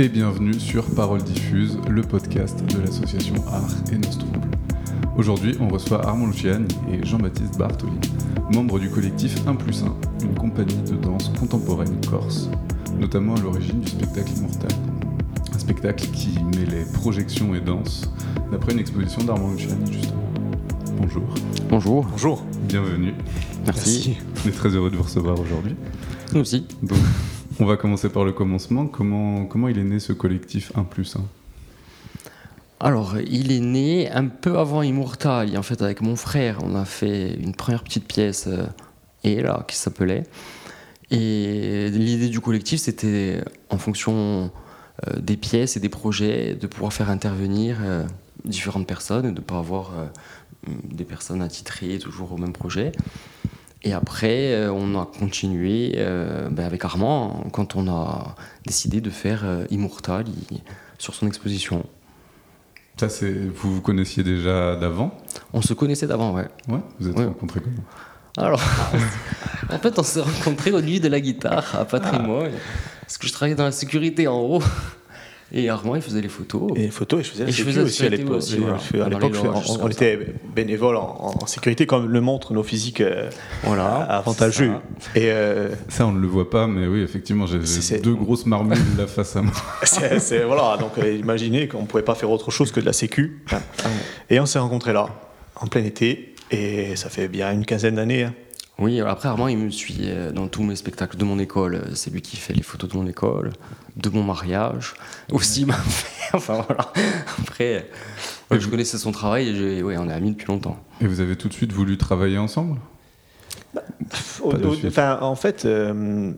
et bienvenue sur Parole Diffuse, le podcast de l'association Art et Nostrouble. Aujourd'hui, on reçoit Armand Luciani et Jean-Baptiste Bartoli, membres du collectif 1 plus 1, une compagnie de danse contemporaine corse, notamment à l'origine du spectacle Immortal. Un spectacle qui mêlait projection et danse, d'après une exposition d'Armand Luciani, justement. Bonjour. Bonjour. Bonjour. Bienvenue. Merci. On est très heureux de vous recevoir aujourd'hui. Nous aussi. Donc, on va commencer par le commencement. Comment, comment il est né ce collectif 1 plus 1 Alors, il est né un peu avant Immortal. En fait, avec mon frère, on a fait une première petite pièce, euh, et là, qui s'appelait. Et l'idée du collectif, c'était en fonction euh, des pièces et des projets, de pouvoir faire intervenir euh, différentes personnes et de ne pas avoir des personnes attitrées toujours au même projet. Et après, euh, on a continué euh, ben, avec Armand quand on a décidé de faire euh, Immortal sur son exposition. Ça, c'est vous vous connaissiez déjà d'avant? On se connaissait d'avant, ouais. Ouais. Vous êtes Ouais. rencontrés comment? Alors, en fait, on s'est rencontrés au nuit de la guitare à Patrimoine. Parce que je travaillais dans la sécurité en haut. Et Armand, il faisait les photos. Et les photos, et je faisais la Et je sécu aussi à sécurité l'époque. À l'époque, on, était bénévoles en, en sécurité, comme le montrent nos physiques euh, Voilà. avantageux. Et euh, Ça, on ne le voit pas, mais oui, effectivement, j'ai deux grosses marmules là face à moi. c'est c'est- voilà, donc euh, imaginez qu'on ne pouvait pas faire autre chose que de la sécu. Hein. Et on s'est rencontrés là, en plein été, et ça fait bien une quinzaine d'années. hein. Oui, après Armand, il me suit euh, dans tous mes spectacles de mon école. C'est lui qui fait les photos de mon école, de mon mariage. Aussi, il m'a fait. Enfin voilà. Après, ouais, je connaissais son travail et j'ai- ouais, on est amis depuis longtemps. Et vous avez tout de suite voulu travailler ensemble? Au- Pas de au- suite. enfin, en fait, euh,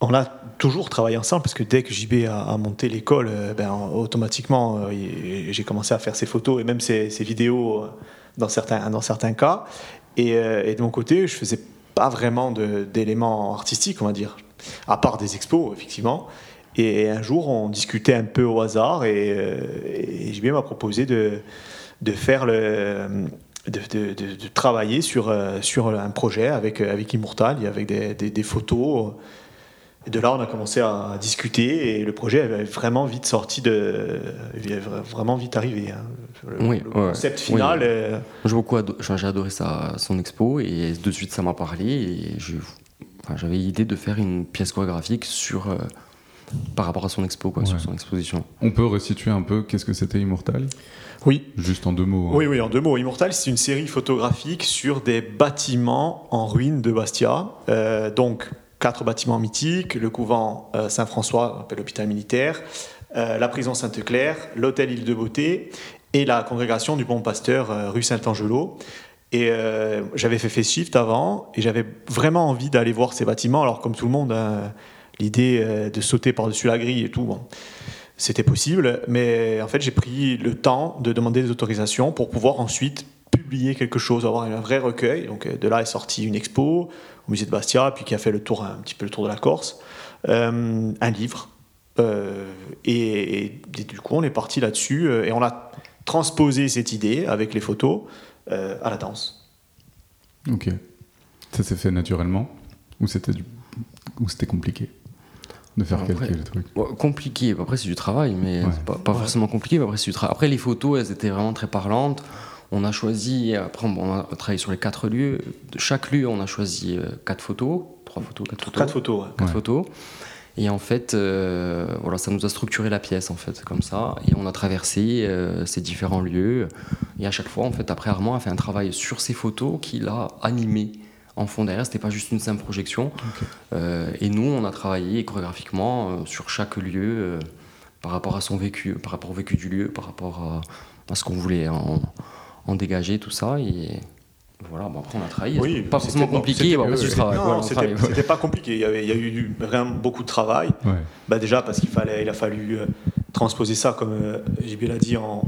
on a toujours travaillé ensemble parce que dès que JB a, a monté l'école, euh, ben, automatiquement, euh, j'ai commencé à faire ses photos et même ses, ses vidéos euh, dans certains, dans certains cas. Et, euh, et de mon côté, je faisais pas vraiment d'éléments artistiques, on va dire, à part des expos, effectivement. Et un jour, on discutait un peu au hasard et, euh, et JB m'a proposé de, de faire le. De, de- travailler sur, euh, sur un projet avec, avec Immortal, avec des, des- des photos. Et de là, on a commencé à discuter et le projet avait vraiment vite sorti de. il est vra- vraiment vite arrivé. hein. Le, Oui, le ouais, concept oui. final. euh, J'ai beaucoup ado- j'ai adoré sa- son expo et de suite ça m'a parlé et je- enfin, j'avais l'idée de faire une pièce chorégraphique sur, euh, par rapport à son expo, quoi, sur son exposition. On peut resituer un peu qu'est-ce que c'était Immortal? Oui, Juste en deux mots. hein. Oui, oui, en deux mots. Immortal, c'est une série photographique sur des bâtiments en ruine de Bastia. Euh, donc, quatre bâtiments mythiques le couvent euh, Saint-François, l'hôpital militaire, euh, la prison Sainte-Claire, l'hôtel Île de Beauté et la congrégation du Bon Pasteur, euh, rue Saint-Angelo. Et j'avais fait Shift avant et j'avais vraiment envie d'aller voir ces bâtiments. Alors, comme tout le monde, hein, l'idée de sauter par-dessus la grille et tout, c'était possible, mais en fait j'ai pris le temps de demander des autorisations pour pouvoir ensuite publier quelque chose, avoir un vrai recueil. Donc de là est sortie une expo au musée de Bastia, puis qui a fait le tour un petit peu le tour de la Corse, Euh, un livre. Euh, et, et- et du coup on est parti là-dessus euh, et on a transposé cette idée avec les photos euh, à la danse. Ok. Ça s'est fait naturellement Ou c'était du... ou c'était compliqué de faire Après- calquer le truc? Bon, compliqué, après c'est du travail, mais Ouais. c'est pas, pas Ouais. forcément compliqué. mais Après, c'est du tra- après les photos, elles étaient vraiment très parlantes. On a choisi, après on a travaillé sur les quatre lieux. De chaque lieu, on a choisi euh, quatre photos, trois photos, quatre photos. Quatre photos. ouais. quatre Ouais. photos. Et en fait, euh, voilà, ça nous a structuré la pièce, en fait, comme ça. Et on a traversé euh, ces différents lieux. Et à chaque fois, en fait, après, Armand a fait un travail sur ces photos qu'il a animé en fond derrière. C'était pas juste une simple projection. Euh, et nous, on a travaillé chorégraphiquement euh, sur chaque lieu euh, par rapport à son vécu, par rapport au vécu du lieu, par rapport à, à ce qu'on voulait en, en dégager, tout ça. Et voilà, bon, après, on a travaillé. Oui, pas c'était forcément pas- compliqué, c'était- bon, pas compliqué. Il y, avait, il y a eu vraiment beaucoup de travail. Ouais. Bah déjà parce qu'il fallait, il a fallu euh, transposer ça, comme euh, JB l'a dit, en,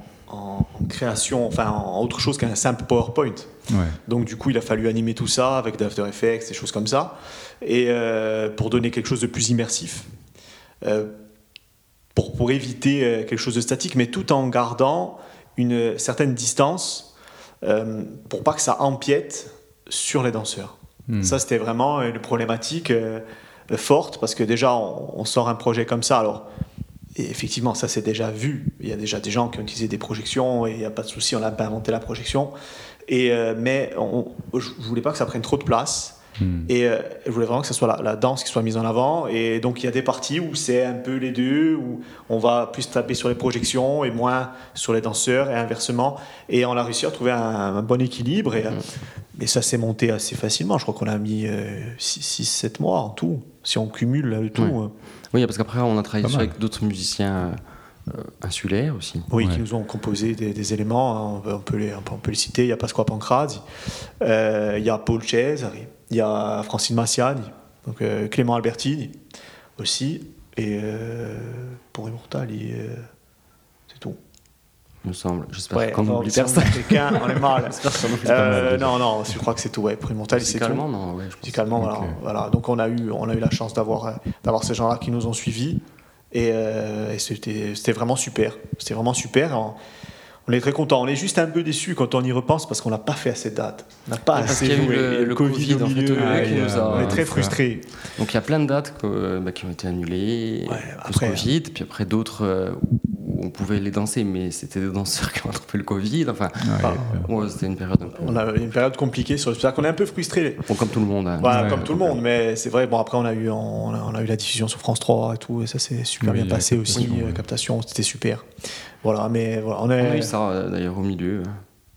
création, enfin en autre chose qu'un simple PowerPoint. Ouais. Donc du coup, il a fallu animer tout ça avec d'After Effects, des choses comme ça, et euh, pour donner quelque chose de plus immersif, Euh, pour, pour éviter quelque chose de statique, mais tout en gardant une certaine distance euh, pour pas que ça empiète sur les danseurs. Hmm. Ça, c'était vraiment une problématique euh, forte parce que déjà, on, on sort un projet comme ça. Alors, et effectivement, ça c'est déjà vu. Il y a déjà des gens qui ont utilisé des projections et il n'y a pas de souci, on n'a pas inventé la projection. Et, euh, mais on, je ne voulais pas que ça prenne trop de place. Hmm. Et euh, je voulais vraiment que ce soit la, la, danse qui soit mise en avant. Et donc il y a des parties où c'est un peu les deux, où on va plus taper sur les projections et moins sur les danseurs et inversement. Et on a réussi à trouver un, bon équilibre. Et, et ça s'est monté assez facilement. Je crois qu'on a mis 6-7 euh, mois en tout, si on cumule le tout. Oui, parce qu'après, on a travaillé avec d'autres musiciens euh, insulaires aussi. Oui, qui nous ont composé des, éléments. Hein. On, peut les, on peut les citer. Il y a Pasqua Pancrasi, euh, il y a Paul Cesari, il y a Francine Massiani, donc, euh, Clément Albertini aussi. Et pour Immortal, c'est tout me semble. J'espère qu'on oublie personne. Quelqu'un, on est mal. euh, non, non, je crois que c'est tout. Ouais, Primontal, c'est tout. non, ouais, je Musicalement, voilà, voilà. Donc on a eu, on a eu la chance d'avoir, euh, d'avoir ces gens-là qui nous ont suivis. Et, euh, et c'était, c'était vraiment super. C'était vraiment super. On est très content. On est juste un peu déçu quand on y repense parce qu'on n'a pas fait assez de dates. On n'a pas assez joué. Le, le, Covid, au milieu. on est très frustrés. Donc il y a plein de dates bah, qui ont été annulées. Ouais, après, Covid, puis après d'autres euh, on pouvait les danser, mais c'était des danseurs qui ont attrapé le Covid. Enfin, c'était une période. Un peu... On a une période compliquée sur le spectacle. On est un peu frustré. comme tout le monde. Hein. comme tout le monde, mais c'est vrai. Bon, après, on a eu, on a, eu la diffusion sur France 3 et tout, et ça s'est super bien passé aussi. La captation, c'était super. Voilà, mais voilà, on, a eu ça euh, d'ailleurs au milieu.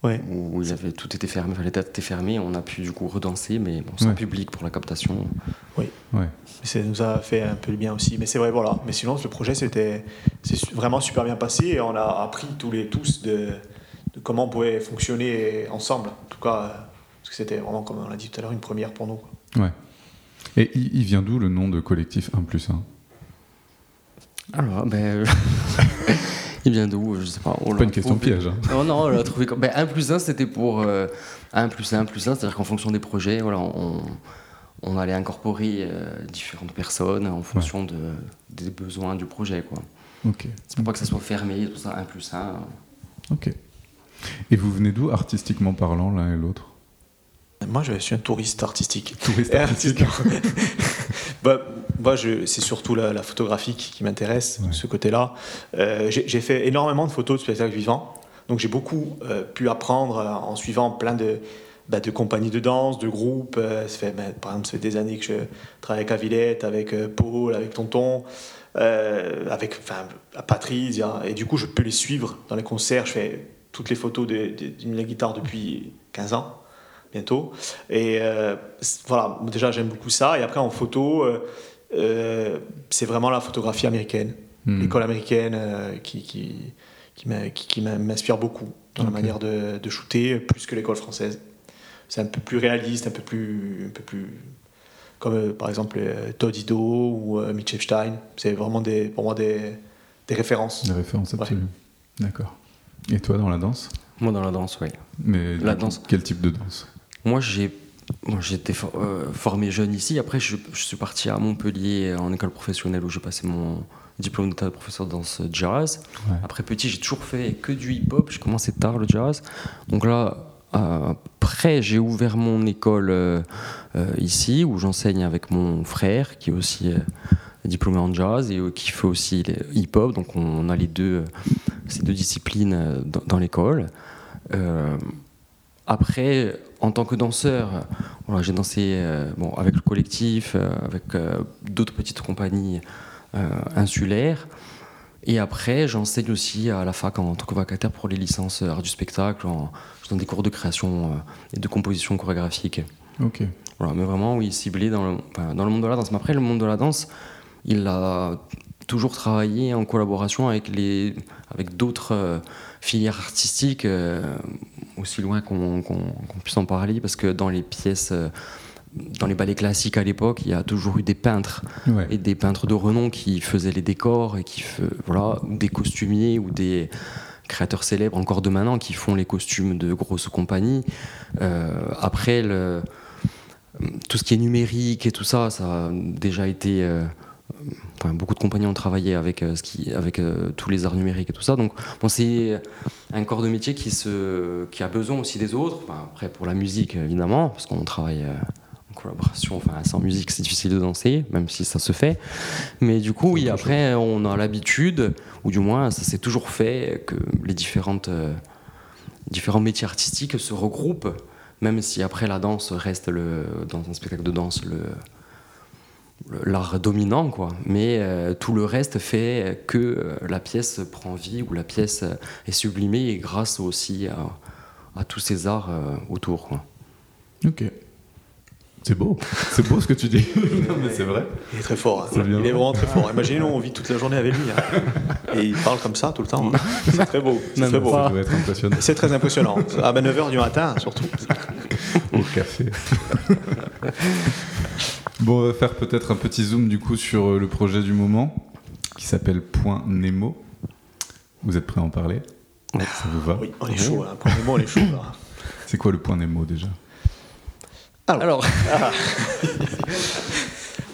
Ouais. Où il avait, tout était fermé, les dates étaient fermées, on a pu du coup redanser, mais bon, sans public pour la captation. Oui. Ouais. Ça nous a fait un peu le bien aussi. Mais c'est vrai, voilà. Mais sinon, le projet, c'était vraiment super bien passé et on a appris tous les tous de, de comment on pouvait fonctionner ensemble. En tout cas, parce que c'était vraiment, comme on l'a dit tout à l'heure, une première pour nous. Ouais. Et il vient d'où le nom de collectif 1 plus 1 Alors, ben. Il vient d'où Je sais pas. On pas une question piège. Hein. Non, non, on l'a trouvé comme. Ben, 1 plus 1, c'était pour. 1 euh, plus 1 plus 1, c'est-à-dire qu'en fonction des projets, voilà, on, on allait incorporer euh, différentes personnes en fonction de, des besoins du projet. Quoi. Ok. C'est pour pas que ça soit fermé, tout ça, 1 plus 1. Ok. Et vous venez d'où, artistiquement parlant, l'un et l'autre? Moi, je suis un touriste artistique. Touriste artistique. bah, moi, c'est surtout la, photographie qui m'intéresse, ce côté-là. Euh, j'ai fait énormément de photos de spectacles vivants, donc j'ai beaucoup euh, pu apprendre euh, en suivant plein de, bah, de compagnies de danse, de groupes. ça fait, bah, par exemple, ça fait des années que je travaille avec Avillette, avec Paul, avec Tonton, avec enfin, Patrice, et du coup, je peux les suivre dans les concerts. Je fais toutes les photos de, de, la guitare depuis 15 ans bientôt. Et voilà, déjà j'aime beaucoup ça. Et après en photo, euh, c'est vraiment la photographie américaine, hmm. l'école américaine euh, qui, qui, qui m'inspire beaucoup dans la manière de, de, shooter, plus que l'école française. C'est un peu plus réaliste, un peu plus, un peu plus comme euh, par exemple Todd Ido ou Mitch Epstein. C'est vraiment des, pour moi des, des références. Des références, absolument. D'accord. Et toi, dans la danse? Moi, dans la danse, oui. Mais la danse. quel type de danse? Moi, j'ai J'étais euh, formé jeune ici. Après, je, suis parti à Montpellier en école professionnelle où j'ai passé mon diplôme d'état de professeur de danse jazz. Après, petit, j'ai toujours fait que du hip-hop. J'ai commencé tard le jazz. Donc là, après, j'ai ouvert mon école euh, euh, ici où j'enseigne avec mon frère qui est aussi diplômé en jazz et qui fait aussi hip-hop. Donc on, a les deux, ces deux disciplines dans, dans l'école. après, en tant que danseur, voilà, j'ai dansé euh, bon, avec le collectif, euh, avec euh, d'autres petites compagnies insulaires. Et après, j'enseigne aussi à la fac en tant que vacataire pour les licences art du spectacle. En, je donne des cours de création et de composition chorégraphique. Ok. Voilà, mais vraiment, oui, ciblé dans le, dans le monde de la danse. Mais après, le monde de la danse, il a toujours travaillé en collaboration avec, les, avec d'autres filières artistiques aussi loin qu'on puisse en parler, parce que dans les pièces, euh, dans les ballets classiques à l'époque, il y a toujours eu des peintres, et des peintres de renom qui faisaient les décors, et qui, voilà, ou des costumiers, ou des créateurs célèbres encore de maintenant qui font les costumes de grosses compagnies. Euh, après, le, tout ce qui est numérique et tout ça, ça a déjà été... Euh, beaucoup de compagnies ont travaillé avec, euh, ce qui, avec euh, tous les arts numériques et tout ça. Donc, bon, c'est un corps de métier qui, se, qui a besoin aussi des autres. après, pour la musique, évidemment, parce qu'on travaille euh, en collaboration, enfin sans musique c'est difficile de danser, même si ça se fait. Mais du coup, oui, après on a l'habitude, ou du moins ça s'est toujours fait, que les différentes, euh, différents métiers artistiques se regroupent, même si après la danse reste le, dans un spectacle de danse le l'art dominant, quoi. Mais euh, tout le reste fait que euh, la pièce prend vie ou la pièce est sublimée grâce aussi à, à tous ces arts autour. Quoi. Ok. C'est beau, c'est beau ce que tu dis. non, mais c'est vrai. Il est très fort. Hein. il est vraiment très fort. Imaginez, nous, on vit toute la journée avec lui. Hein. Et il parle comme ça tout le temps. Hein. C'est très beau. C'est très beau. C'est très impressionnant. À 9h du matin, surtout. Au café. bon, on va faire peut-être un petit zoom du coup sur euh, le projet du moment qui s'appelle Point Nemo. Vous êtes prêts à en parler? Ça vous va? Oui, on est chaud. Point Nemo, on est chaud. C'est quoi le Point Nemo déjà? Alors.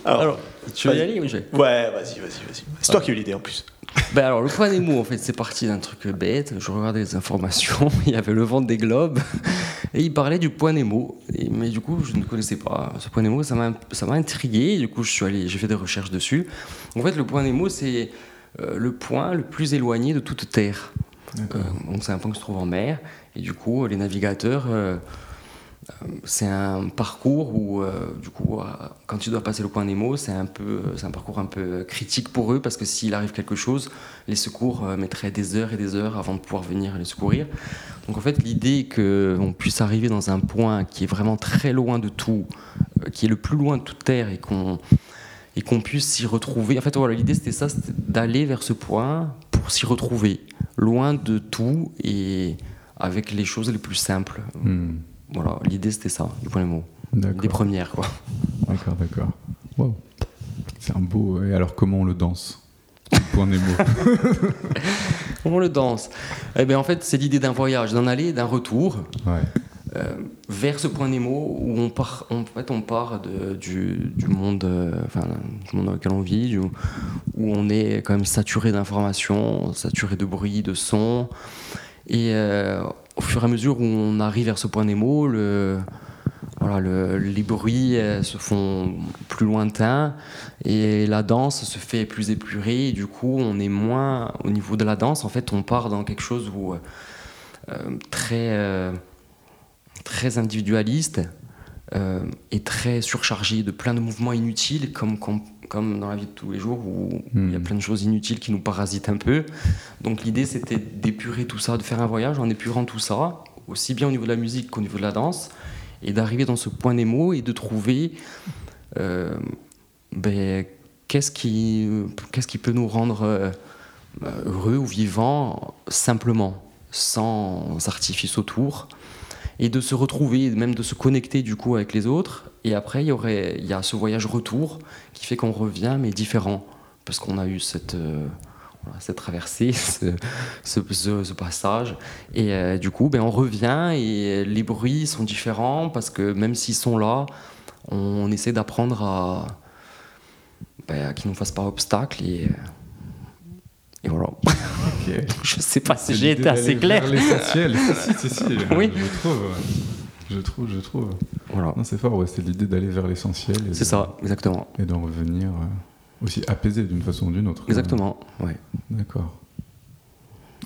Alors. tu veux y aller ou je Ouais, vas-y, vas-y, vas-y. C'est toi qui as eu l'idée en plus. Ben alors, le point Nemo, en fait, c'est parti d'un truc bête. Je regardais les informations, il y avait le vent des globes, et il parlait du point Nemo. Et, mais du coup, je ne connaissais pas ce point Nemo, ça m'a, ça m'a intrigué. Du coup, je suis allé, j'ai fait des recherches dessus. En fait, le point Nemo, c'est euh, le point le plus éloigné de toute Terre. Euh, donc, c'est un point qui se trouve en mer. Et du coup, les navigateurs. Euh, c'est un parcours où, euh, du coup, euh, quand tu dois passer le point Nemo, c'est un c'est un parcours un peu critique pour eux parce que s'il arrive quelque chose, les secours mettraient des heures et des heures avant de pouvoir venir les secourir. Donc en fait, l'idée qu'on puisse arriver dans un point qui est vraiment très loin de tout, qui est le plus loin de toute terre et qu'on et puisse s'y retrouver. En fait, voilà, l'idée c'était ça, c'était d'aller vers ce point pour s'y retrouver, loin de tout et avec les choses les plus simples. Hmm. Voilà, l'idée c'était ça, du point de mots. Des premières, quoi. D'accord, d'accord. Wow. C'est un beau. Et alors, comment on le danse? Point mots. comment on le danse? Eh bien, en fait, c'est l'idée d'un voyage, d'un aller, d'un retour. Euh, vers ce point Nemo où on part, en fait, on part de, du, du, monde, euh, enfin, du monde dans lequel on vit, où on est quand même saturé d'informations, saturé de bruit, de sons. Et euh, au fur et à mesure où on arrive vers ce point Nemo, le, voilà, le, les bruits euh, se font plus lointains et la danse se fait plus épurée. Du coup, on est moins au niveau de la danse. En fait, on part dans quelque chose où, euh, très, euh, très individualiste et très surchargé de plein de mouvements inutiles, comme, comme, comme dans la vie de tous les jours où il y a hmm. plein de choses inutiles qui nous parasitent un peu. Donc l'idée c'était d'épurer tout ça, de faire un voyage en épurant tout ça, aussi bien au niveau de la musique qu'au niveau de la danse, et d'arriver dans ce point Nemo et de trouver euh, ben, qu'est-ce qui, qu'est-ce qui peut nous rendre euh, heureux ou vivants simplement, sans artifice autour et de se retrouver, même de se connecter du coup avec les autres. Et après, il y aurait, il y a ce voyage retour qui fait qu'on revient, mais différent, parce qu'on a eu cette, euh, cette traversée, ce, passage. Et euh, du coup, ben, on revient et les bruits sont différents, parce que même s'ils sont là, on, essaie d'apprendre à, ben, qu'ils ne nous fassent pas obstacle. Et voilà. je sais pas si j'ai été assez clair. L'essentiel, si, si, si, oui. je trouve. Je trouve, je trouve. Voilà. C'est fort, ouais, c'est l'idée d'aller vers l'essentiel. C'est ça, exactement. Et d'en revenir euh, aussi apaisé d'une façon ou d'une autre. Exactement, ouais. D'accord.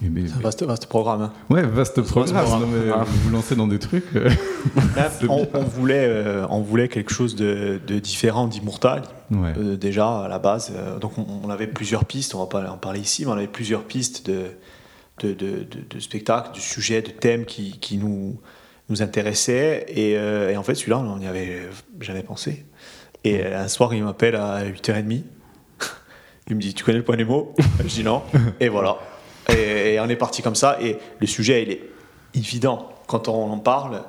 C'est un vaste, vaste programme. Hein. Ouais, vaste programme. Ah. vous vous lancez dans des trucs. Euh, on, voulait, euh, on voulait quelque chose de, différent d'Immortal. Ouais. déjà, à la base. donc, on, avait plusieurs pistes. On va pas en parler ici, mais on avait plusieurs pistes de, de, de, de spectacles, de sujets, de thèmes qui, qui nous nous intéressait. Et, en fait, celui-là, on n'y avait jamais pensé. Et un soir, il m'appelle à 8h30. Il me dit Tu connais le point des mots? Je dis non. Et voilà. Et, on est parti comme ça. Et le sujet, il est évident. Quand on en parle,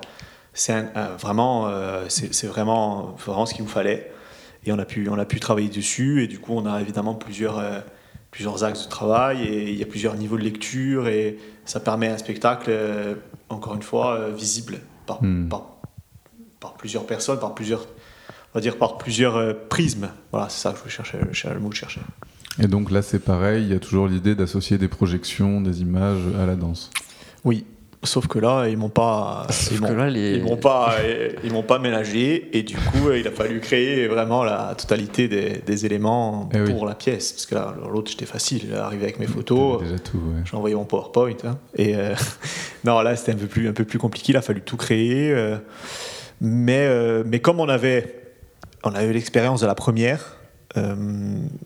c'est vraiment, c'est vraiment, vraiment ce qu'il nous fallait. Et on a, pu, on a pu travailler dessus. Et du coup, on a évidemment plusieurs, plusieurs axes de travail. Et il y a plusieurs niveaux de lecture. Et ça permet un spectacle encore une fois, euh, visible hmm. par, par, plusieurs personnes, par plusieurs, on va dire par plusieurs euh, prismes. Voilà, c'est ça que je cherchais, le mot que je cherchais. Et donc là, c'est pareil, il y a toujours l'idée d'associer des projections, des images à la danse. Oui, Sauf que là, ils m'ont pas, Sauf ils que m'ont, là, les- ils m'ont pas, ils m'ont pas ménagé et du coup, il a fallu créer vraiment la totalité des, des éléments Eh oui. pour la pièce. Parce que là, l'autre, j'étais facile, arrivé avec mes photos. Tout, ouais. J'ai envoyé mon PowerPoint. hein. et euh, non, là, c'était un peu plus, un peu plus compliqué. Il a fallu tout créer. euh, mais, euh, mais comme on avait, on avait eu l'expérience de la première,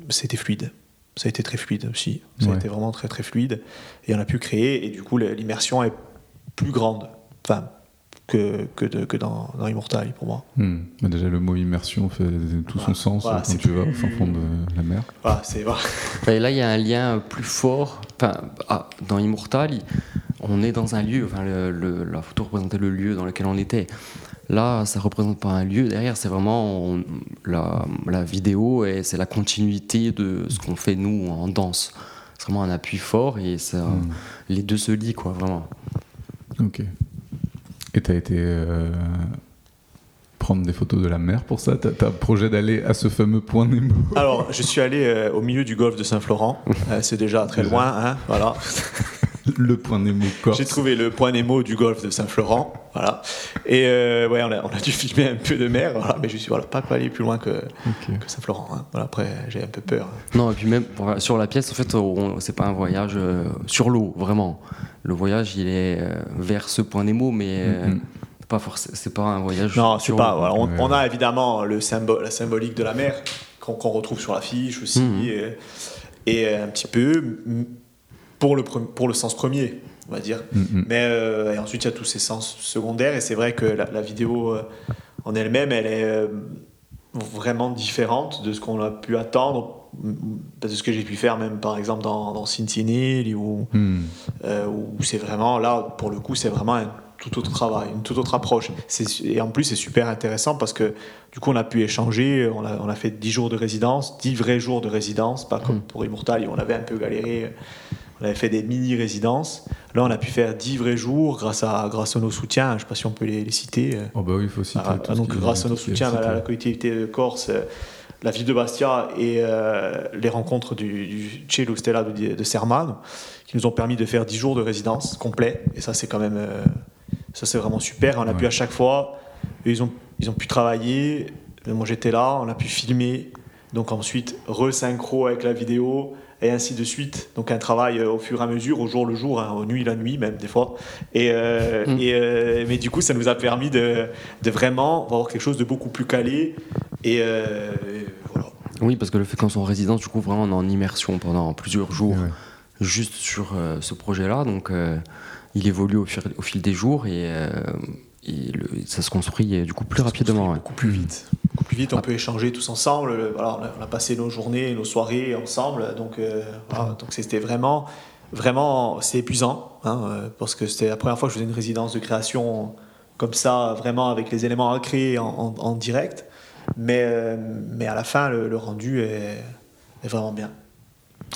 c'était fluide. Ça a été très fluide aussi. Ça Ouais. a été vraiment très très fluide. Et on a pu créer. Et du coup, l'immersion est plus grande. Enfin, que, que, de- que dans, dans Immortal pour moi. Hmm. Bah, déjà, le mot immersion fait tout son sens Voilà, quand tu vas au fin fond de la mer. Voilà, voilà. Et là, il y a un lien plus fort. Enfin, ah, dans Immortal, on est dans un lieu. Enfin, le- le- la photo représentait le lieu dans lequel on était. Là, ça représente pas un lieu. Derrière, c'est vraiment on- la, la vidéo et c'est la continuité de ce qu'on fait nous en danse. C'est vraiment un appui fort et ça, Hmm. les deux se lient, quoi, vraiment. Ok. Et t'as été euh, prendre des photos de la mer pour ça? T'as t'as projet d'aller à ce fameux point Nemo? Alors, je suis allé euh, au milieu du golfe de Saint-Florent. Euh, c'est déjà très Déjà. loin. Hein, voilà. Le point Nemo Corse. J'ai trouvé le point Nemo du golfe de Saint-Florent, voilà. Et euh, ouais, on a, on a dû filmer un peu de mer, voilà, mais je suis voilà, pas pas aller plus loin que, Saint-Florent. hein. Voilà, après, j'ai un peu peur. Non, et puis même sur la pièce, en fait, on- c'est pas un voyage euh, sur l'eau, vraiment. Le voyage, il est euh, vers ce point Nemo, mais Mhm. c'est pas forcément, c'est pas un voyage. Non, c'est pas. voilà, on, Ouais. on a évidemment le symbole, la symbolique de la mer qu'on retrouve sur l'affiche aussi, Mhm. et, et un petit peu mm, pour le, pour le sens premier, on va dire. Hmm, hmm. Mais euh, et ensuite, il y a tous ces sens secondaires, et c'est vrai que la, la vidéo euh, en elle-même, elle est euh, vraiment différente de ce qu'on a pu attendre, mm, de ce que j'ai pu faire, même par exemple dans, dans Cincinnati, où, où c'est vraiment, là, pour le coup, c'est vraiment un tout autre travail, une toute autre approche. C'est- Et en plus, c'est super intéressant parce que du coup, on a pu échanger, on a, on a fait 10 jours de résidence, 10 vrais jours de résidence, pas comme Mm. pour Immortal, où on avait un peu galéré. On avait fait des mini-résidences. Là, on a pu faire 10 vrais jours grâce à, grâce à nos soutiens. Je ne sais pas si on peut les, les citer. Oh bah oui, il faut citer. ah, tout donc, grâce à nos soutiens à la, collectivité de Corse, euh, la ville de Bastia et euh, les rencontres du, du Cielo Stella de, de Sermano, qui nous ont permis de faire 10 jours de résidence complet. Et ça, c'est quand même. euh, ça, c'est vraiment super. On a pu à chaque fois. Ils ont, ils ont pu travailler. Moi, j'étais là. On a pu filmer. Donc, ensuite, re-synchro avec la vidéo. Et ainsi de suite. Donc, un travail euh, au fur et à mesure, au jour le jour, hein, aux nuits la nuit, même des fois. Et, euh, Mm. et, euh, mais du coup, ça nous a permis de, de vraiment avoir quelque chose de beaucoup plus calé. Et euh, voilà. Oui, parce que le fait qu'on soit en résidence, du coup, vraiment, on est en immersion pendant plusieurs jours, Ouais. juste sur euh, ce projet-là. Donc, euh, il évolue au fil, au fil des jours et, euh, et le- ça se construit du coup plus Ça se rapidement. ouais. Beaucoup plus vite. Beaucoup plus vite, on Ah. peut échanger tous ensemble. Voilà, on, a, passé nos journées, nos soirées ensemble. Donc, euh, voilà, donc c'était vraiment, vraiment, c'est épuisant. hein, euh, parce que c'était la première fois que je faisais une résidence de création comme ça, vraiment avec les éléments à créer en, en- en direct. Mais, euh, mais à la fin, le, le rendu est, est vraiment bien.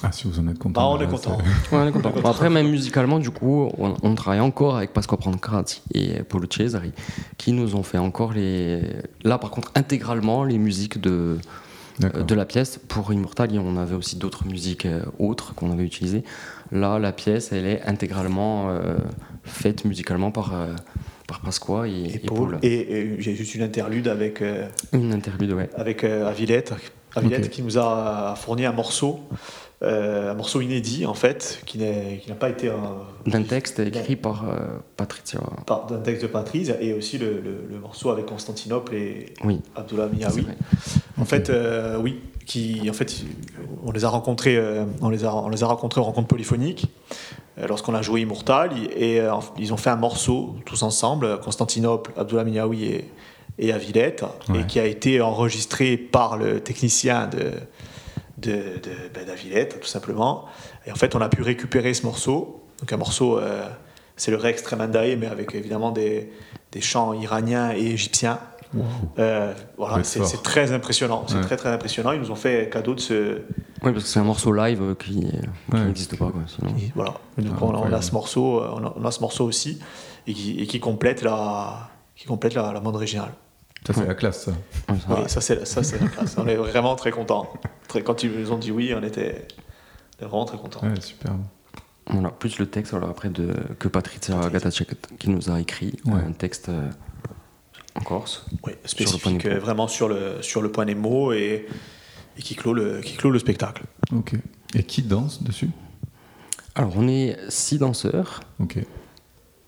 Ah, si vous en êtes content. Ah, on est là, content. c'est- Ouais, on est content. Bon, après, même musicalement, du coup, on, on travaille encore avec Pasqua Prancrazzi et Paulo Cesari, qui nous ont fait encore les. Là, par contre, intégralement les musiques de, de la pièce. Pour Immortal, on avait aussi d'autres musiques euh, autres qu'on avait utilisées. Là, la pièce, elle est intégralement euh, faite musicalement par, euh, par Pasqua et, Et, et Paul. Et, et j'ai juste une interlude avec, euh, Une interlude, ouais. avec euh, Avilette, qui nous a fourni un morceau, un morceau inédit en fait, qui n'a pas été euh, D'un texte écrit par euh, Patricia. par- d'un texte de Patrice et aussi le, le- le morceau avec Constantinople et Oui, Abdullah Miaoui. En fait, euh, oui, qui, en fait, on les a rencontrés, euh, on les a, on les a rencontrés en rencontre polyphonique euh, lorsqu'on a joué Immortal et euh, ils ont fait un morceau tous ensemble, Constantinople, Abdullah Miaoui et, et Avilette, Ouais. et qui a été enregistré par le technicien de de, de ben, d'Avilette, tout simplement. Et en fait, on a pu récupérer ce morceau. Donc un morceau, euh, c'est le Rex Tremandae, mais avec évidemment des, des chants iraniens et égyptiens. Wow. Euh, voilà, c'est très impressionnant. C'est Ouais. très très impressionnant. Ils nous ont fait cadeau de ce. Oui, parce que c'est un morceau live euh, qui, qui Ouais. n'existe pas. Quoi, sinon. et Voilà. Donc Ah, on, a, on a incroyable. ce morceau, on a, on a ce morceau aussi, et qui, et qui complète la, qui complète la, la bande originale. Ça, c'est la classe, ça. Oui, ça c'est ça c'est la classe. On est vraiment très contents. Très, quand ils nous ont dit oui, on était, vraiment très contents. Ouais, super. Voilà, plus le texte alors après de, que Patricia Gatacek qui nous a écrit, Ouais. un texte euh, en Corse. Oui, spécifique euh, vraiment sur le, sur le point Nemo et, et qui, clôt le, qui clôt le spectacle. Ok. Et qui danse dessus? Alors on est six danseurs, Ok.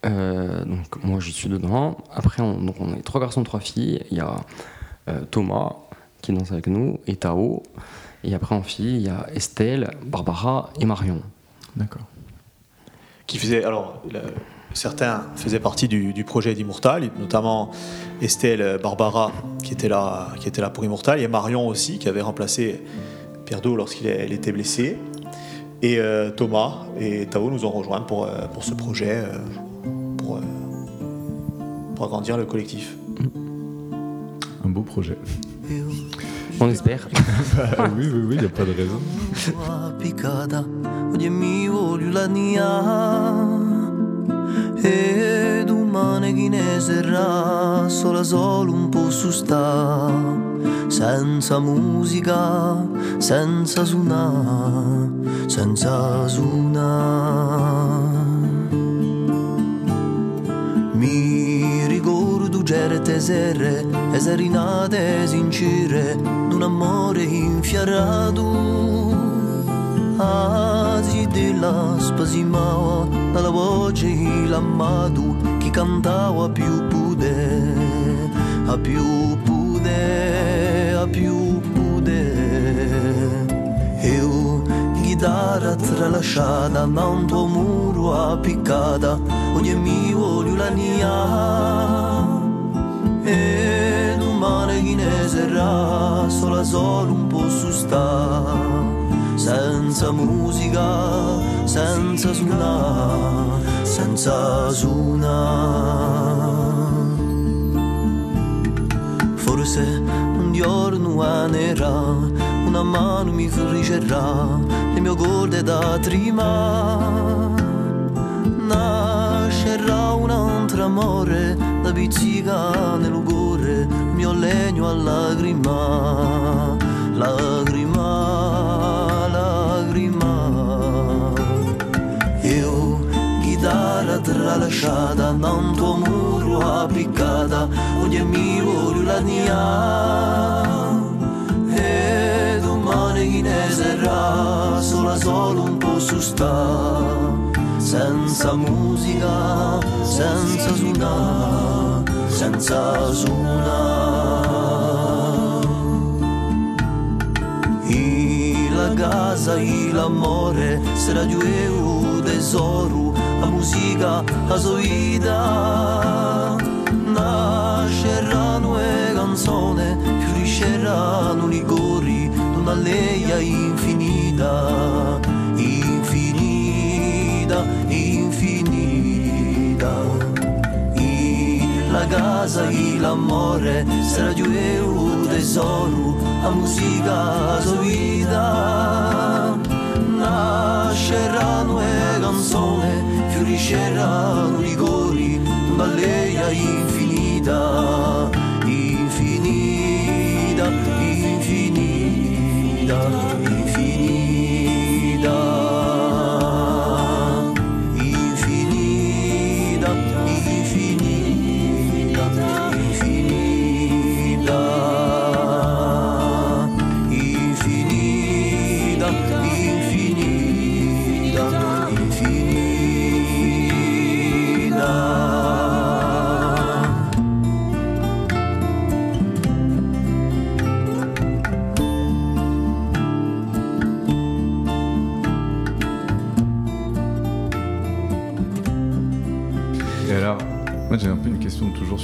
Euh, donc moi je suis dedans. Après on, donc, on est trois garçons, trois filles. Il y a euh, Thomas qui danse avec nous et Tao. Et après en fille il y a Estelle, Barbara et Marion. D'accord. Qui faisait, alors, le- certains faisaient partie du, du projet d'Immortal, notamment Estelle Barbara qui était là, qui était là pour Immortal, et Marion aussi qui avait remplacé Pierre Do lorsqu'il était blessé. Et euh, Thomas et Tao nous ont rejoints pour, euh, pour ce projet, euh, pour, euh, pour agrandir le collectif. Un beau projet. On espère. Ah oui, oui, oui, il n'y a pas de raison. e domani chi ne sarà sola solo un po' su sta senza musica senza suonare senza suonare mi ricordo certe sere e serenate sincere d'un amore infiarato Asi della spasimava dalla voce l'amato che cantava più pude a più pude a più chitarra tralasciata da un tuo muro appiccata ogni mi voglio la nia e domani chi ne sarà sola solo un po' su sta. Senza musica senza suonare senza suonare. Forse un giorno anerà, una mano mi ricerrà, le mie corde da trima. Nascerà un altro amore, da pizzica nel cuore, il mio legno a lacrima, lacrima, lacrima. Io chitarra tralasciata un tuo muro appiccata ogni mi voglio la nia sola solo un po' su sta, senza musica, senza suona, senza suona. e la casa, e l'amore, se la giueu tesoro, la musica, la sua vita nascerà nuove canzone, fioriscerà un cori non alleia infinita infinita infinita. E la casa e l'amore sarà giù un tesoro la musica sua vita nasceranno e canzone fiorisceranno i cori una infinita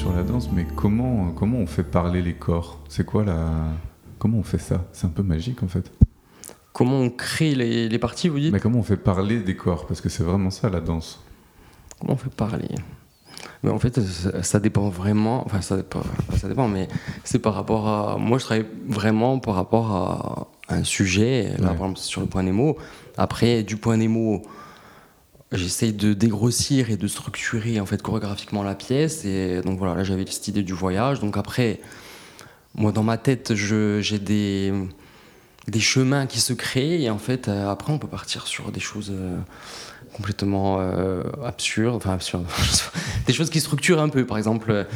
sur la danse, mais comment, comment on fait parler les corps? C'est quoi la. Comment on fait ça? C'est un peu magique en fait. Comment on crée les, les parties, vous dites? Mais comment on fait parler des corps? Parce que c'est vraiment ça la danse. Comment on fait parler? Mais en fait, ça, dépend vraiment. Enfin, ça dépend, ça dépend, mais c'est par rapport à. Moi, je travaille vraiment par rapport à un sujet. Là, Ouais. par exemple, sur le point Nemo. Après, du point Nemo, j'essaye de dégrossir et de structurer en fait chorégraphiquement la pièce. Et donc voilà, là, j'avais cette idée du voyage. Donc après, moi, dans ma tête, j'ai des des chemins qui se créent et en fait euh, après on peut partir sur des choses euh, complètement euh, absurdes, enfin absurdes, des choses qui structurent un peu. Par exemple,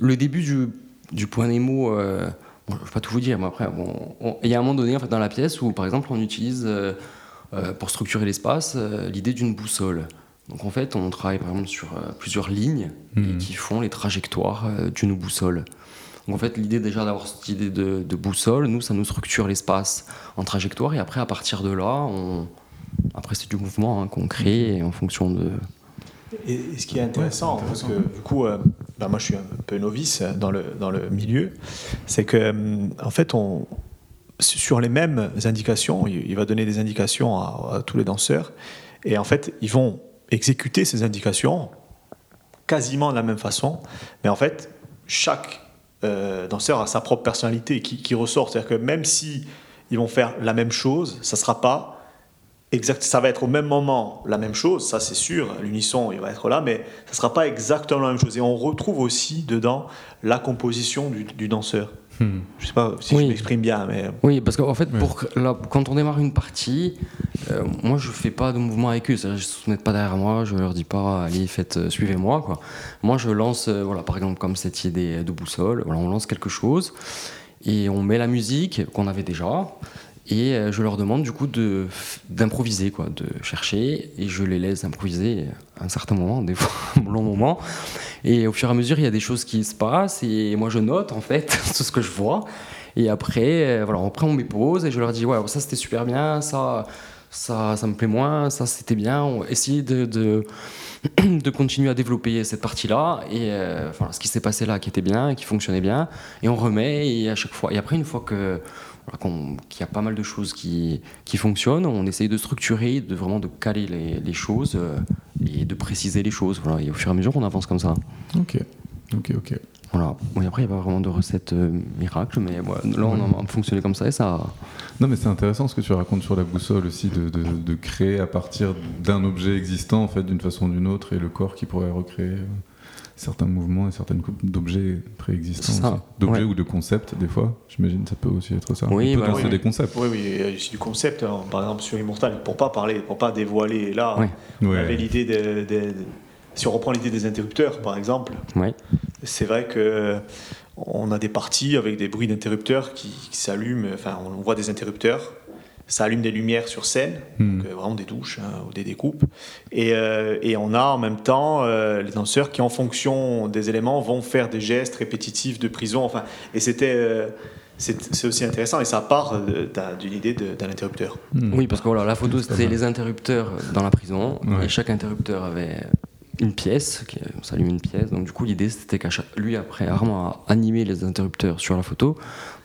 le début du, point Nemo, euh, je ne vais pas tout vous dire, mais après, il y a un moment donné en fait, dans la pièce où, par exemple, on utilise pour structurer l'espace euh, l'idée d'une boussole. Donc en fait, on travaille par exemple sur euh, plusieurs lignes et Mhm. qui font les trajectoires euh, d'une boussole. Donc en fait, l'idée déjà d'avoir cette idée de, de boussole, nous, ça nous structure l'espace en trajectoire et après, à partir de là, on... après c'est du mouvement hein, qu'on crée et en fonction de... Et, et ce qui est intéressant, Ouais, parce que du coup, euh, bah, moi je suis un peu novice dans le, dans le milieu, c'est que euh, en fait, on, sur les mêmes indications, il, va donner des indications à, tous les danseurs, et en fait, ils vont exécuter ces indications quasiment de la même façon, mais en fait, chaque euh, danseur a sa propre personnalité qui, ressort. C'est-à-dire que même si ils vont faire la même chose, ça sera pas exact. Ça va être au même moment la même chose, ça c'est sûr. L'unisson, il va être là, mais ça sera pas exactement la même chose. Et on retrouve aussi dedans la composition du danseur. Hmm. Je sais pas si Oui. je m'exprime bien, mais Oui, parce qu'en fait, Ouais. pour que- là, quand on démarre une partie, euh, moi je fais pas de mouvement avec eux. Se mettent pas derrière moi, je leur dis pas, allez, faites, euh, suivez-moi. Quoi. Moi je lance, euh, voilà, par exemple, comme cette idée de boussole, voilà, on lance quelque chose et on met la musique qu'on avait déjà. Et euh, je leur demande du coup d'improviser, quoi, de chercher, et je les laisse improviser un certain moment, des fois un long moment. Et au fur et à mesure, il y a des choses qui se passent, et moi je note en fait tout ce que je vois. Et après, euh, voilà, après on met pause, et je leur dis, ouais, ça c'était super bien, ça, ça, ça me plaît moins, ça c'était bien. On essayer de, de, de continuer à développer cette partie-là, et euh, voilà, ce qui s'est passé là qui était bien, qui fonctionnait bien, et on remet, et à chaque fois. Et après, une fois que qu'on- qu'il y a pas mal de choses qui, qui fonctionnent, on essaye de structurer, de vraiment de caler les, les choses euh, et de préciser les choses. Voilà, et au fur et à mesure, on avance comme ça. Ok, ok, ok. Voilà. Bon, et après, il n'y a pas vraiment de recette euh, miracle, mais là, on a fonctionné comme ça et ça. Non, mais c'est intéressant ce que tu racontes sur la boussole aussi, de, de- de créer à partir d'un objet existant, en fait, d'une façon ou d'une autre, et le corps qui pourrait recréer euh, certains mouvements et certaines coupes d'objets préexistants. D'objets ouais. ou de concepts, des fois. J'imagine ça peut aussi être ça. Oui, On peut bah oui. des concepts. oui, oui, c'est du concept. hein. Par exemple, sur Immortal, pour pas parler, pour pas dévoiler là, Oui. on Ouais. avait l'idée de, de- de- Si on reprend l'idée des interrupteurs, par exemple, Ouais. C'est vrai que on a des parties avec des bruits d'interrupteurs qui, qui s'allument. Enfin, on voit des interrupteurs, ça allume des lumières sur scène, Hmm. donc, euh, vraiment des douches hein, ou des découpes. Et, euh, et on a en même temps euh, les danseurs qui, en fonction des éléments, vont faire des gestes répétitifs de prison. Enfin, et c'était euh, c'est aussi intéressant et ça part d'un- d'une idée d'un interrupteur. Hmm. Oui, parce que voilà, la photo, c'était les interrupteurs dans la prison. Ouais. Et chaque interrupteur avait une pièce, on s'allume une pièce. Donc, du coup, l'idée, c'était qu'à chaque. Lui, après, Armand a animé les interrupteurs sur la photo.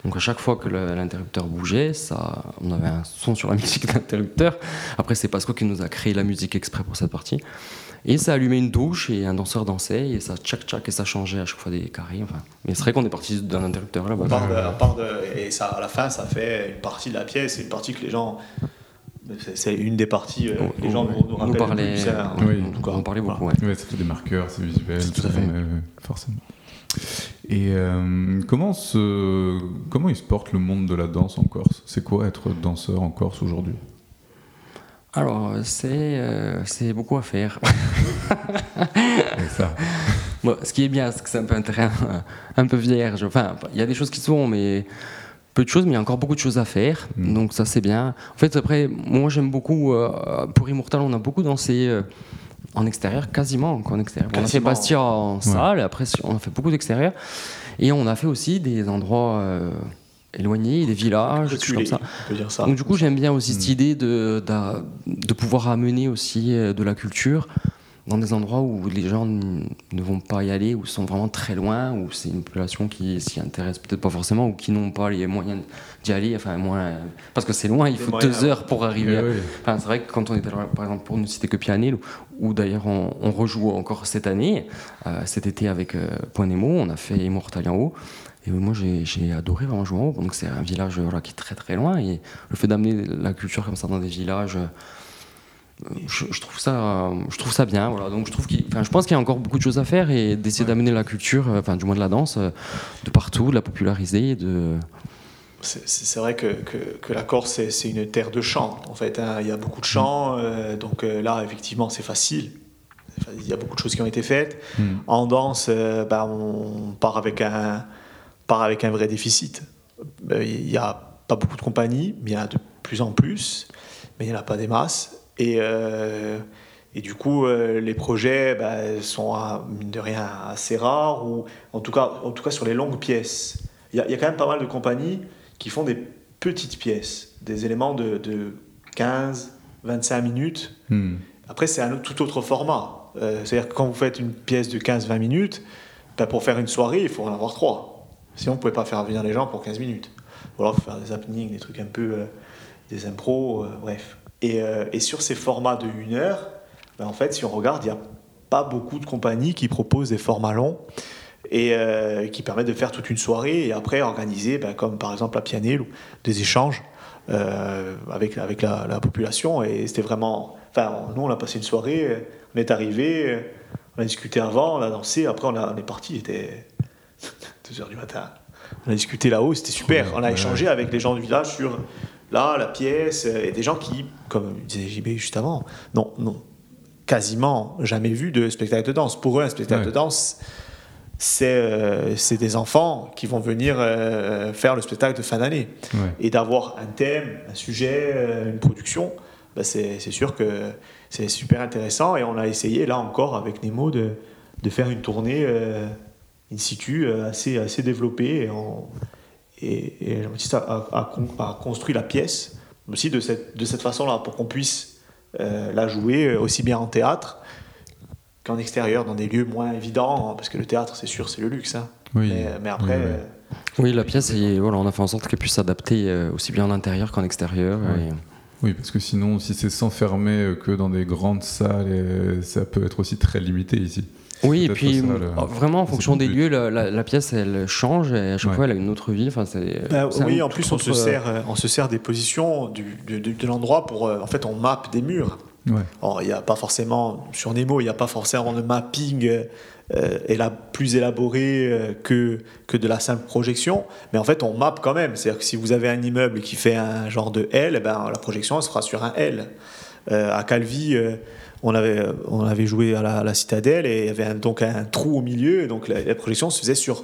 Donc, à chaque fois que l'interrupteur bougeait, ça, on avait un son sur la musique d'interrupteur. Après, c'est Pasco qui nous a créé la musique exprès pour cette partie. Et ça allumait une douche et un danseur dansait et ça tchac tchac et ça changeait à chaque fois des carrés. Enfin. Mais c'est vrai qu'on est parti d'un interrupteur là-bas. On part de- à part de- et ça, à la fin, ça fait une partie de la pièce, c'est une partie que les gens. C'est- C'est une des parties. euh, On- les gens nous, nous on rappellent parlait, plus, hein. Oui. en tout cas, on parlait beaucoup. Voilà. ouais. Ouais, ça fait des marqueurs, c'est visuel, Tout à ça, fait. ouais, forcément. Et euh, comment, se, comment il se porte le monde de la danse en Corse? C'est quoi être danseur en Corse aujourd'hui? Alors, c'est euh, c'est beaucoup à faire. Ça. Bon, ce qui est bien, c'est que c'est un peu un terrain euh, un peu vierge. Enfin, il y a des choses qui se font, mais peu de choses, mais il y a encore beaucoup de choses à faire. Mm. Donc ça, c'est bien. En fait, après, moi, j'aime beaucoup. euh, pour Immortal, on a beaucoup dansé euh, en extérieur, quasiment en extérieur. On a fait. Bastia en salle, après, on a fait beaucoup d'extérieur. Et on a fait aussi des endroits euh, éloignés, des villages, des comme ça. on peut dire ça. Donc du coup, j'aime bien aussi Mm. cette idée de, de pouvoir amener aussi de la culture dans des endroits où les gens ne vont pas y aller, où ils sont vraiment très loin, où c'est une population qui s'y intéresse peut-être pas forcément, ou qui n'ont pas les moyens d'y aller, enfin moins, parce que c'est loin, il faut deux heures pour arriver. À-. Enfin, c'est vrai que quand on était, par exemple, pour ne citer que Pianel, où, d'ailleurs on, on rejoue encore cette année, euh, cet été avec euh, Point Nemo, on a fait Immortal en haut. Et moi, j'ai j'ai adoré vraiment jouer en haut. Donc, c'est un village voilà, qui est très très loin. Et le fait d'amener la culture comme ça dans des villages, euh, je, je trouve ça, je trouve ça bien. Voilà. Donc, je, trouve qu'il- enfin, je pense qu'il y a encore beaucoup de choses à faire et d'essayer Ouais. d'amener la culture, euh, enfin, du moins de la danse, euh, de partout, de la populariser, de, c'est vrai que, que, la Corse, c'est une terre de chant, en fait. Hein. Il y a beaucoup de chants, euh, donc là, effectivement, c'est facile. Il y a beaucoup de choses qui ont été faites. Hmm. En danse, euh, bah, on part avec, un, part avec un vrai déficit. Il n'y a pas beaucoup de compagnies, mais il y en a de plus en plus, mais il n'y en a pas des masses. Et, et du coup, les projets bah, sont, mine de rien, assez rares, ou en tout cas, en tout cas sur les longues pièces. Il y, a quand même pas mal de compagnies qui font des petites pièces, des éléments de, 15, 25 minutes. Hmm. Après, c'est un tout autre format. Euh, c'est-à-dire que quand vous faites une pièce de 15-20 minutes, ben, pour faire une soirée, il faut en avoir trois. Sinon, vous ne pouvez pas faire venir les gens pour 15 minutes. Ou alors, il faut faire des happenings, des trucs un peu. Euh, des impros, euh, bref. Et, et, sur ces formats de 1 heure, ben, en fait, si on regarde, il n'y a pas beaucoup de compagnies qui proposent des formats longs et euh, qui permet de faire toute une soirée et après organiser, ben, comme par exemple à Pianel, des échanges euh, avec, avec la, population. Et c'était vraiment. Enfin, nous, on a passé une soirée, on est arrivé, on a discuté avant, on a dansé, après on, est parti, il était 2h du matin. On a discuté là-haut, c'était super. On a échangé avec les gens du village sur là, la pièce, et des gens qui, comme disait JB juste avant, non, non, quasiment jamais vu de spectacle de danse. Pour eux, un spectacle de danse, euh, c'est des enfants qui vont venir euh, faire le spectacle de fin d'année. Et d'avoir un thème, un sujet, euh, une production, bah, c'est sûr que c'est super intéressant. Et on a essayé, là encore, avec Nemo, de, de faire une tournée in situ assez, assez développée. Et, et, Jean-Baptiste a, construit la pièce aussi de cette, de cette façon-là, pour qu'on puisse la jouer aussi bien en théâtre en extérieur, dans des lieux moins évidents, parce que le théâtre, c'est sûr, c'est le luxe. Hein. Oui. Mais, après. Oui, euh, la pièce, voilà, on a fait en sorte qu'elle puisse s'adapter euh, aussi bien en intérieur qu'en extérieur. Oui, parce que sinon, si c'est s'enfermer euh, que dans des grandes salles, ça peut être aussi très limité ici. Oui, et puis vraiment en fonction des lieux, la, pièce elle change et à chaque fois elle a une autre vie. Enfin, bah, oui, en plus on se, sert, on se sert des positions du, de, de l'endroit pour. En fait, on mappe des murs il n'y a pas forcément, sur Nemo, il n'y a pas forcément de mapping euh, plus élaboré euh, que, que de la simple projection, mais en fait, on mappe quand même. C'est-à-dire que si vous avez un immeuble qui fait un genre de L, eh ben, la projection, elle se fera sur un L. Euh, à Calvi, euh, on, avait, on avait joué à la, citadelle et il y avait donc un trou au milieu, et donc la, projection se faisait sur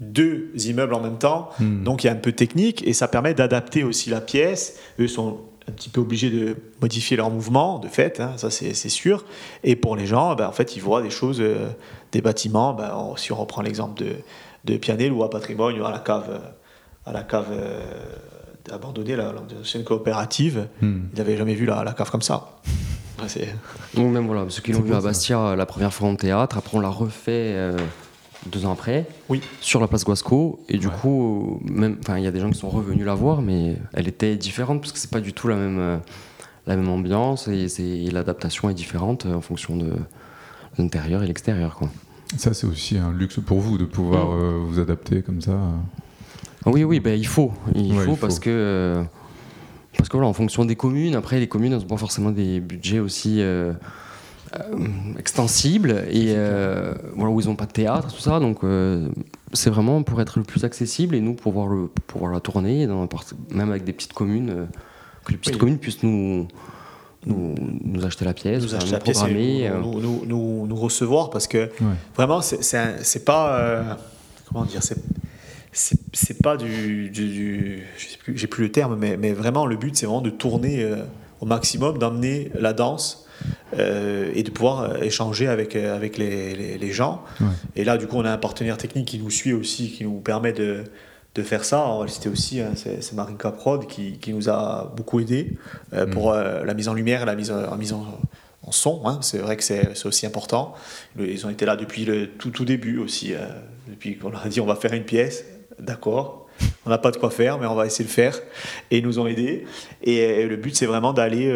deux immeubles en même temps. Hmm. Donc il y a un peu de technique et ça permet d'adapter aussi la pièce. Eux sont un petit peu obligés de modifier leur mouvement, de fait, hein, ça c'est sûr. Et pour les gens, ben, en fait, ils voient des choses, euh, des bâtiments. Ben, si on reprend l'exemple de, de Pianel ou à Patrimoine ou à la cave, euh, à la cave euh, abandonnée, l'ancienne coopérative, hmm. ils n'avaient jamais vu la, la, cave comme ça. ou même voilà, ceux qui l'ont vu à Bastia la première fois en théâtre, après on l'a refait deux ans après, oui. sur la place Guasco. Et du coup, même, il y a des gens qui sont revenus la voir, mais elle était différente parce que c'est pas du tout la même, euh, la même ambiance et, l'adaptation est différente euh, en fonction de l'intérieur et l'extérieur. Quoi. Ça, c'est aussi un luxe pour vous de pouvoir mm. euh, vous adapter comme ça. Oui, oui, ben, il faut. Il, faut, parce que. parce que voilà, en fonction des communes, après les communes n'ont pas forcément des budgets aussi euh, extensible et euh, voilà, où ils n'ont pas de théâtre, tout ça. Donc euh, c'est vraiment pour être le plus accessible et nous pouvoir, le, pouvoir la tourner, dans, même avec des petites communes, que les petites communes puissent nous, nous, nous, acheter la pièce, nous, acheter la programmer, nous, nous, nous, recevoir parce que vraiment c'est pas comment dire c'est c'est pas du, du, je sais plus j'ai plus le terme mais, mais vraiment le but c'est vraiment de tourner au maximum d'emmener la danse euh, et de pouvoir euh, échanger avec, euh, avec les, les, gens. Et là, du coup, on a un partenaire technique qui nous suit aussi, qui nous permet de, de faire ça. C'était aussi, hein, c'est Marinka Prod qui, qui, nous a beaucoup aidé pour mm. la mise en lumière et la mise en, mise en, son. Hein. C'est vrai que c'est aussi important. Ils ont été là depuis le tout, tout début aussi. depuis qu'on a dit on va faire une pièce, d'accord. On n'a pas de quoi faire, mais on va essayer de faire. Et ils nous ont aidés. Et, le but, c'est vraiment d'aller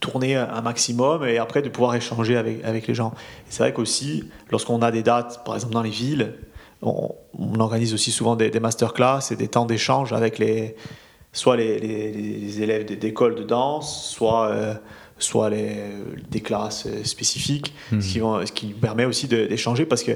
tourner un maximum et après de pouvoir échanger avec, avec les gens. C'est vrai qu'aussi, lorsqu'on a des dates, par exemple dans les villes, on, organise aussi souvent des, masterclass et des temps d'échange avec les, soit les, les, élèves d'écoles de danse, soit, euh, soit les, des classes spécifiques, ce, qui hmm. vont, ce qui permet aussi d'échanger parce que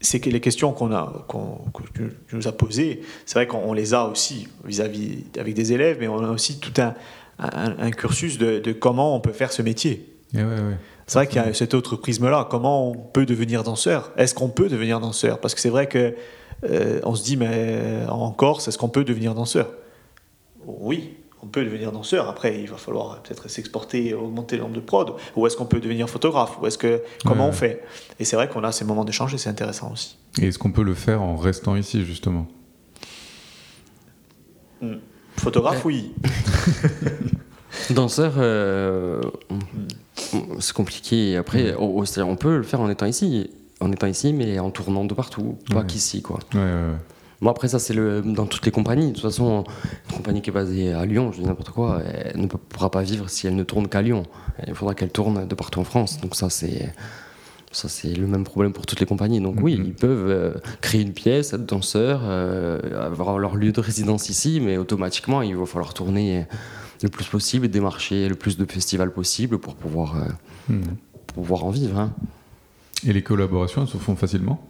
c'est que les questions qu'on a, qu'on, que tu tu nous as posées, c'est vrai qu'on on les a aussi vis-à-vis avec des élèves, mais on a aussi tout un, un, un cursus de, de comment on peut faire ce métier. Ouais, ouais. C'est vrai qu'il y a cet autre prisme-là. Comment on peut devenir danseur? Est-ce qu'on peut devenir danseur? Parce que c'est vrai que euh, on se dit, mais en Corse, est-ce qu'on peut devenir danseur? Oui, on peut devenir danseur. Après, il va falloir peut-être s'exporter, augmenter le nombre de prod. Ou est-ce qu'on peut devenir photographe? Ou est-ce que comment Ouais. on fait? Et c'est vrai qu'on a ces moments d'échange et c'est intéressant aussi. Et est-ce qu'on peut le faire en restant ici, justement? Photographe, oui. Danseur, euh, c'est compliqué. Après, oh, oh, c'est-à-dire, on peut le faire en étant ici, en étant ici, mais en tournant de partout, pas Ouais. qu'ici, quoi. Ouais, ouais, ouais. Bon, après, ça, c'est le, dans toutes les compagnies. De toute façon, une compagnie qui est basée à Lyon, je dis n'importe quoi, elle ne pourra pas vivre si elle ne tourne qu'à Lyon. Il faudra qu'elle tourne de partout en France. Donc, ça, c'est. Ça, c'est le même problème pour toutes les compagnies. Donc, oui, Mhm. ils peuvent euh, créer une pièce, être danseurs, euh, avoir leur lieu de résidence ici, mais automatiquement, il va falloir tourner le plus possible et démarcher le plus de festivals possible pour pouvoir, euh, Hmm. pour pouvoir en vivre. hein. Et les collaborations, elles se font facilement?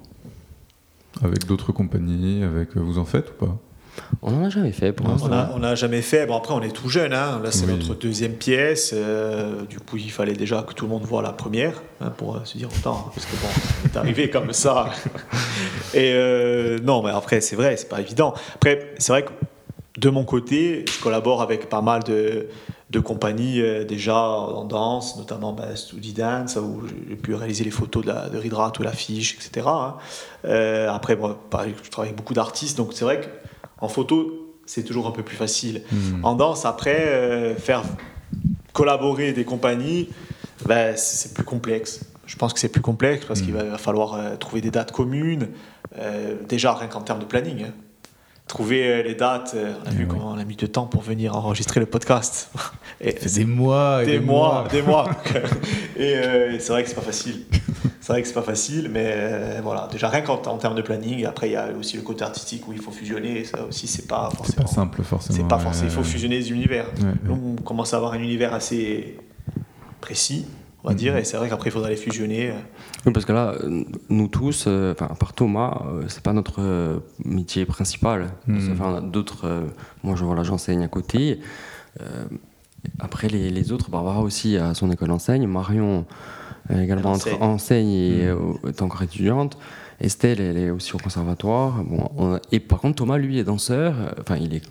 Avec d'autres compagnies avec... Vous en faites ou pas? On n'en a jamais fait pour l'instant. On n'a jamais fait. Bon, après, on est tout jeune. hein. Là, c'est Oui. notre deuxième pièce. Euh, du coup, il fallait déjà que tout le monde voit la première hein, pour euh, se dire autant. Parce que bon, on est arrivé comme ça. Et euh, non, mais après, c'est vrai, c'est pas évident. Après, c'est vrai que de mon côté, je collabore avec pas mal de, de compagnies euh, déjà en danse, notamment bah, Studi Dance, où j'ai pu réaliser les photos de, la, de Ridrat ou l'affiche, etc. hein. Euh, après, bon, pareil, je travaille avec beaucoup d'artistes, donc c'est vrai qu'en photo, c'est toujours un peu plus facile. Hmm. En danse, après, euh, faire collaborer des compagnies, ben, c'est plus complexe. Je pense que c'est plus complexe parce qu'il va, va falloir euh, trouver des dates communes, déjà rien qu'en termes de planning. hein. Trouver euh, les dates, euh, on a Eh vu oui. comment on a mis de temps pour venir enregistrer le podcast. Et des mois et des mois, des mois. et euh, c'est vrai que c'est pas facile. C'est vrai que c'est pas facile, mais euh, voilà, déjà rien qu'en en termes de planning. Après, il y a aussi le côté artistique où il faut fusionner. Ça aussi, c'est pas C'est forcément. pas simple, forcément. C'est pas forcément. Il faut fusionner les univers. Ouais, ouais. Donc, on commence à avoir un univers assez précis, on va Mhm. dire, et c'est vrai qu'après, il faudra les fusionner. Oui, parce que là, euh, nous tous, euh, enfin, à part Thomas, euh, c'est pas notre euh, métier principal. Mhm. Enfin, on a d'autres. euh, moi, je, voilà, j'enseigne à côté. Euh, après, les, les autres, Barbara aussi a son école d'enseigne. Marion euh, également entre- enseigne. enseigne et Mhm. euh, est encore étudiante. Estelle, elle est aussi au conservatoire. Bon, on a- et par contre, Thomas, lui, est danseur. Enfin, il est,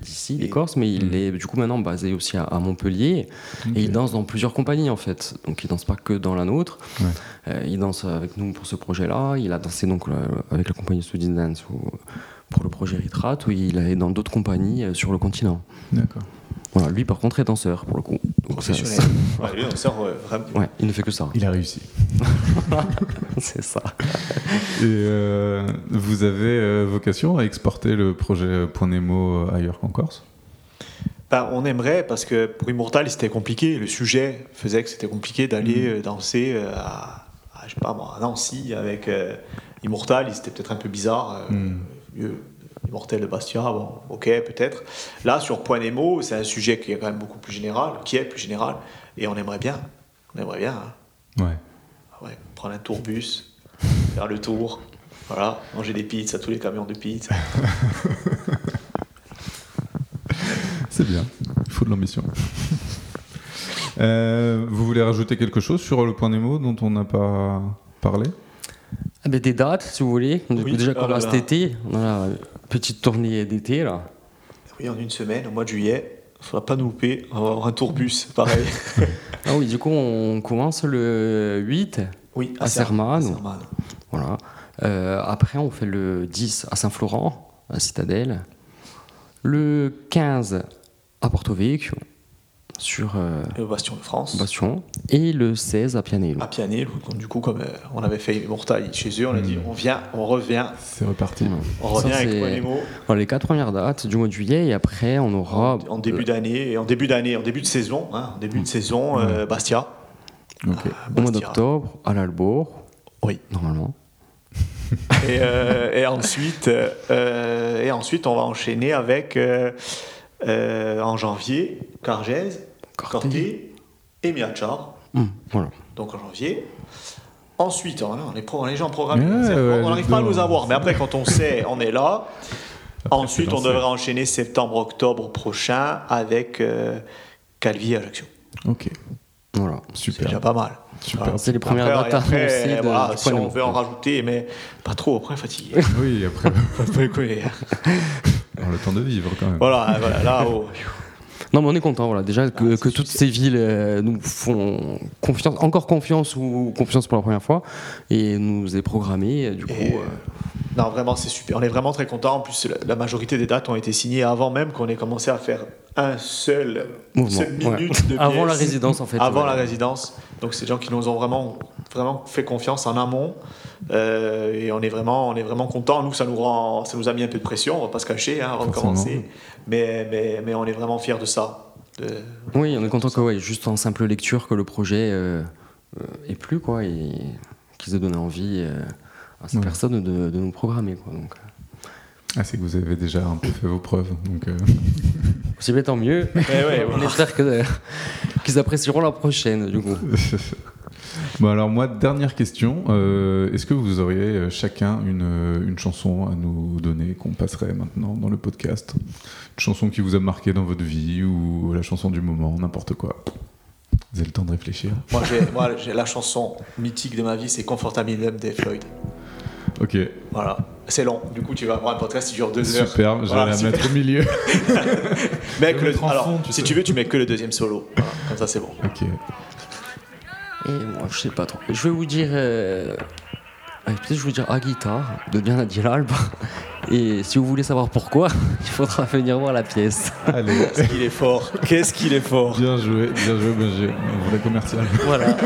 d'ici, il est corse, mais il Mhm. est du coup maintenant basé aussi à, à Montpellier. Et il danse dans plusieurs compagnies en fait. Donc il danse pas que dans la nôtre. Ouais. Euh, il danse avec nous pour ce projet-là. Il a dansé donc euh, avec la compagnie Student Dance ou- pour le projet Ritrat, où il est dans d'autres compagnies euh, sur le continent. D'accord. Voilà, lui par contre est danseur pour le coup. Donc, ça- Professionnel. Ouais, lui, euh, vraiment. ça- ouais, il ne fait que ça. Il a réussi. C'est ça. Et euh, vous avez euh, vocation à exporter le projet Point Nemo euh, ailleurs qu'en Corse? Ben, on aimerait, parce que pour Immortal, c'était compliqué. Le sujet faisait que c'était compliqué d'aller euh, danser euh, à, à, je sais pas moi, à Nancy avec euh, Immortal. C'était peut-être un peu bizarre. euh, Mm. Immortel de Bastia, bon, ok, peut-être. Là, sur Point Nemo, c'est un sujet qui est quand même beaucoup plus général, qui est plus général, et on aimerait bien. On aimerait bien. hein. Ouais. Ah Ouais, prendre un tourbus, faire le tour, voilà, manger des pizzas, tous les camions de pizza. C'est bien. Il faut de l'ambition. Euh, vous voulez rajouter quelque chose sur le Point Nemo dont on n'a pas parlé? Ah ben, des dates, si vous voulez. Du coup, Oui, déjà oh qu'on là a là. cet été, on a une petite tournée d'été là. Oui, en une semaine, au mois de juillet, il ne pas nous louper, on va avoir un tourbus, pareil. Ah oui, du coup on commence le 8. Oui, À. Sermane. Voilà. Euh, après, on fait le 10 à Saint-Florent, à Citadelle. Le 15 à Porto Vecchio, sur euh, Et au Bastion de France. Bastion. Et le 16 à Pianello. À Pianet, donc, du coup, comme euh, on avait fait Immortal chez eux, on a dit Mm. on vient, on revient, C'est reparti. Voilà. on Ça, revient avec c'est- Point Nemo Voilà, les quatre premières dates du mois de juillet. Et après, on aura. en, en début d'année, en début d'année, en début de saison, hein, en début de saison, euh, Bastia. Euh, Au mois Bastia. d'octobre, à l'Albourg, Oui. normalement. Et, euh, et ensuite, euh, et ensuite, on va enchaîner avec euh, euh, en janvier Cargèse, Corté. Et Miachar. Hum, voilà. Donc en janvier. ensuite, on, on est, pro, est gens programmés. Ouais, C'est- ouais, on n'arrive pas à nous avoir. Mais après, quand on sait, on est là. Après, ensuite, c'est on devrait enchaîner septembre-octobre prochain avec euh, Calvi et Ajaccio. Ok, Voilà. C'est super. déjà pas mal. Super. C'est les premières dates après, de- voilà, si on veut en rajouter, mais pas trop, après fatigué. Oui, après, pas le temps de vivre quand même. voilà, voilà, là, oh. Non, mais on est content, voilà. Déjà que, Ah, que toutes ces villes euh, nous font confiance, encore confiance ou confiance pour la première fois, et nous est programmé. euh, Du coup, Et, euh, Non, vraiment, c'est super. On est vraiment très content. En plus, la, la majorité des dates ont été signées avant même qu'on ait commencé à faire un seul, Mouvement, seule ouais. minute de avant la résidence, en fait. Avant ouais. la résidence. Donc, c'est des gens qui nous ont vraiment, vraiment fait confiance en amont. Euh, et on est vraiment, on est vraiment content. Nous, ça nous rend, ça nous a mis un peu de pression. On va pas se cacher hein, avant de commencer. Mais, mais, mais on est vraiment fiers de ça. De- Oui, on est content que, ouais, juste en simple lecture, que le projet euh, euh, ait plu, quoi, et qu'ils aient donné envie euh, à ces Ouais. personnes de, de nous programmer, quoi. Donc, Ah, c'est que vous avez déjà un peu fait vos preuves. Donc, euh, si bien, tant mieux. ouais, on voilà. espère que, qu'ils apprécieront la prochaine, du coup. bon, alors, moi, dernière question. Euh, Est-ce que vous auriez euh, chacun une, euh, une chanson à nous donner qu'on passerait maintenant dans le podcast? Une chanson qui vous a marqué dans votre vie ou la chanson du moment, n'importe quoi? Vous avez le temps de réfléchir. Moi, j'ai, la chanson mythique de ma vie, c'est Comfortabilium des Floyd. Ok, Voilà. C'est long. Du coup, tu vas avoir un podcast qui dure deux heures. super. Je vais Voilà, la mettre au milieu. Mec, le- alors, fond, tu si sais. tu veux, tu mets que le deuxième solo. Voilà, comme ça, c'est bon. ok. Et moi, je sais pas trop. Je vais vous dire. euh, ouais, Peut-être je vais vous dire à guitare de Diana Dilalb. Et si vous voulez savoir pourquoi, il faudra venir voir la pièce. Allez, Qu'est-ce qu'il est fort. Qu'est-ce qu'il est fort. bien joué, bien joué, bien joué. Vrai commercial. Voilà.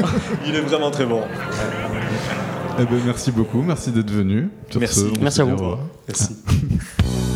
Il est vraiment très bon. Eh ben, merci beaucoup, merci d'être venu. Merci. ce, Merci à vous. Merci.